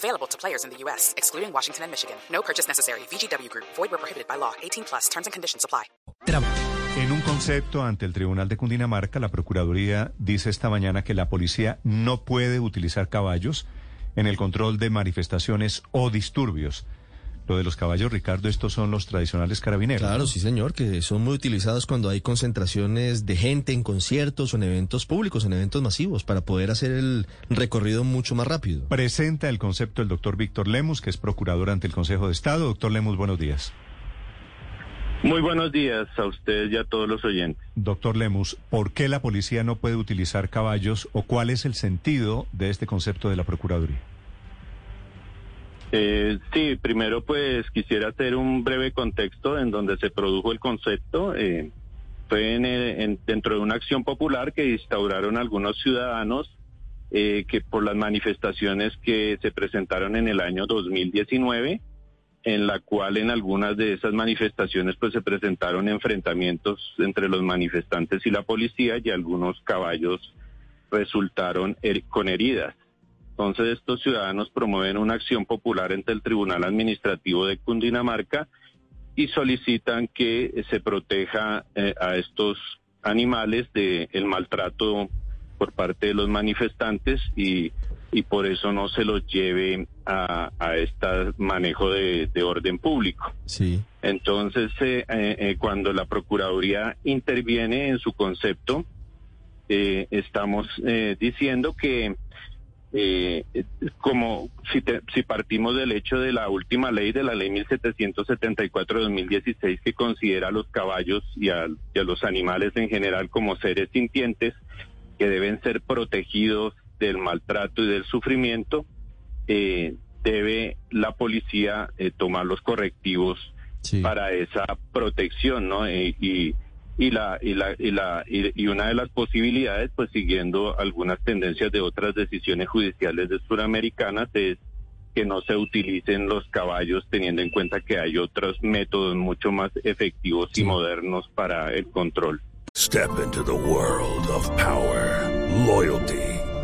Available to players in the U.S., excluding Washington and Michigan. No purchase necessary. VGW Group. Void where prohibited by law. 18 plus. Terms and conditions apply. En un concepto ante el Tribunal de Cundinamarca, la Procuraduría dice esta mañana que la policía no puede utilizar caballos en el control de manifestaciones o disturbios. Lo de los caballos, Ricardo, estos son los tradicionales carabineros. Claro, ¿no? sí, señor, que son muy utilizados cuando hay concentraciones de gente en conciertos o en eventos públicos, en eventos masivos, para poder hacer el recorrido mucho más rápido. Presenta el concepto el doctor Víctor Lemus, que es procurador ante el Consejo de Estado. Doctor Lemus, buenos días. Muy buenos días a ustedes y a todos los oyentes. Doctor Lemus, ¿por qué la policía no puede utilizar caballos o cuál es el sentido de este concepto de la Procuraduría? Eh, sí, primero pues quisiera hacer un breve contexto en donde se produjo el concepto. Eh, fue en, el- en- dentro de una acción popular que instauraron algunos ciudadanos eh, que por las manifestaciones que se presentaron en el año 2019, en la cual en algunas de esas manifestaciones pues se presentaron enfrentamientos entre los manifestantes y la policía y algunos caballos resultaron con heridas. Entonces estos ciudadanos promueven una acción popular ante el Tribunal Administrativo de Cundinamarca y solicitan que se proteja eh, a estos animales del maltrato por parte de los manifestantes y, y por eso no se los lleve a, a este manejo de, de orden público. Sí. Entonces, eh, eh, cuando la Procuraduría interviene en su concepto, estamos eh, diciendo que eh, eh, como si, te- si partimos del hecho de la última ley, de la ley 1774 de 2016, que considera a los caballos y a, y a los animales en general como seres sintientes, que deben ser protegidos del maltrato y del sufrimiento, eh, debe la policía eh, tomar los correctivos Sí. para esa protección, ¿no? Eh, y, y la y la y la y, una de las posibilidades, pues siguiendo algunas tendencias de otras decisiones judiciales de suramericanas es que no se utilicen los caballos teniendo en cuenta que hay otros métodos mucho más efectivos y modernos para el control. Step into the world of power, loyalty,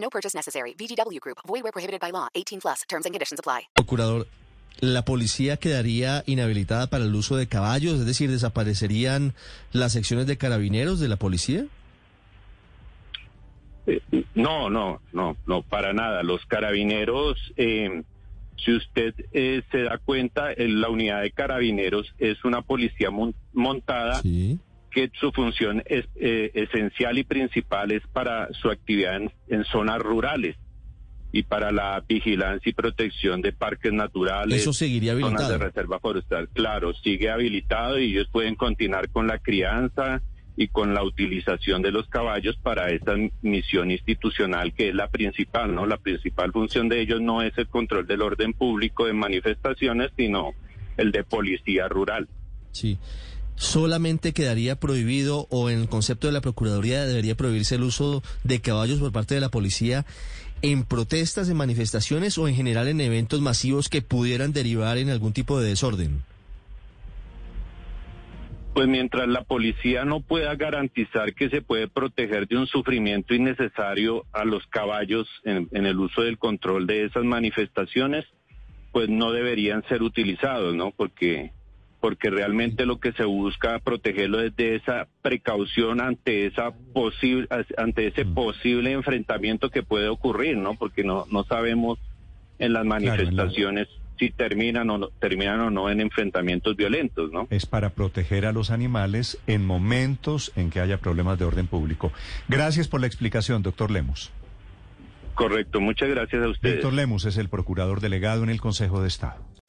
No purchase necessary. VGW Group. Void where prohibited by law. 18 plus. Terms and conditions apply. Procurador, ¿la policía quedaría inhabilitada para el uso de caballos? Es decir, ¿desaparecerían las secciones de carabineros de la policía? Eh, No, no, no, no, para nada. Los carabineros, eh, si usted eh, se da cuenta, la unidad de carabineros es una policía mon- montada Sí. Que su función es eh, esencial y principal es para su actividad en, en zonas rurales y para la vigilancia y protección de parques naturales. Eso seguiría zonas habilitado. de reserva forestal. Claro, sigue habilitado y ellos pueden continuar con la crianza y con la utilización de los caballos para esa misión institucional que es la principal, ¿no? La principal función de ellos no es el control del orden público de manifestaciones, sino el de policía rural. Sí. ¿Solamente quedaría prohibido o en el concepto de la Procuraduría debería prohibirse el uso de caballos por parte de la policía en protestas, en manifestaciones o en general en eventos masivos que pudieran derivar en algún tipo de desorden? Pues mientras la policía no pueda garantizar que se puede proteger de un sufrimiento innecesario a los caballos en, en el uso del control de esas manifestaciones, pues no deberían ser utilizados, ¿no? Porque porque realmente lo que se busca protegerlo es de esa precaución ante esa posible ante ese posible enfrentamiento que puede ocurrir, ¿no? Porque no no sabemos en las manifestaciones si terminan o no, terminan o no en enfrentamientos violentos, ¿no? Es para proteger a los animales en momentos en que haya problemas de orden público. Gracias por la explicación, doctor Lemos. Correcto, muchas gracias a ustedes. Víctor Lemus es el procurador delegado en el Consejo de Estado.